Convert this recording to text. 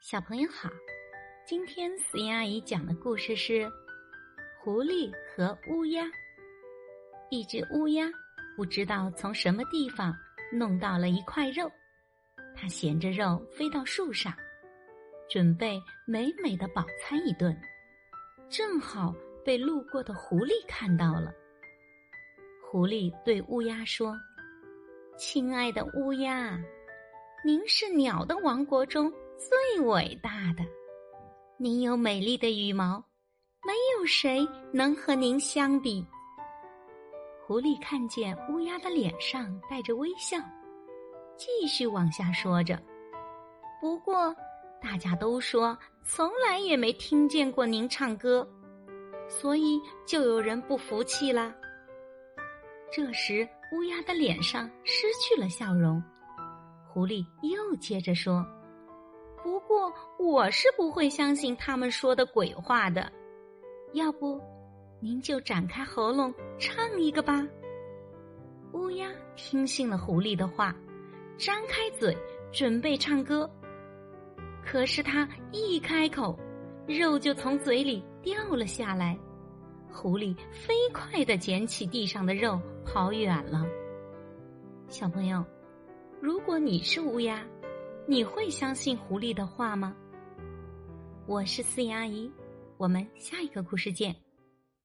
小朋友好，今天思妍阿姨讲的故事是《狐狸和乌鸦》。一只乌鸦不知道从什么地方弄到了一块肉，它衔着肉飞到树上，准备美美的饱餐一顿。正好被路过的狐狸看到了。狐狸对乌鸦说：“亲爱的乌鸦，您是鸟的王国中。”最伟大的，您有美丽的羽毛，没有谁能和您相比。狐狸看见乌鸦的脸上带着微笑，继续往下说着。不过，大家都说从来也没听见过您唱歌，所以就有人不服气啦。这时，乌鸦的脸上失去了笑容。狐狸又接着说。不过我是不会相信他们说的鬼话的，要不，您就展开喉咙唱一个吧。乌鸦听信了狐狸的话，张开嘴准备唱歌，可是他一开口，肉就从嘴里掉了下来。狐狸飞快的捡起地上的肉，跑远了。小朋友，如果你是乌鸦。你会相信狐狸的话吗？我是思妍阿姨，我们下一个故事见。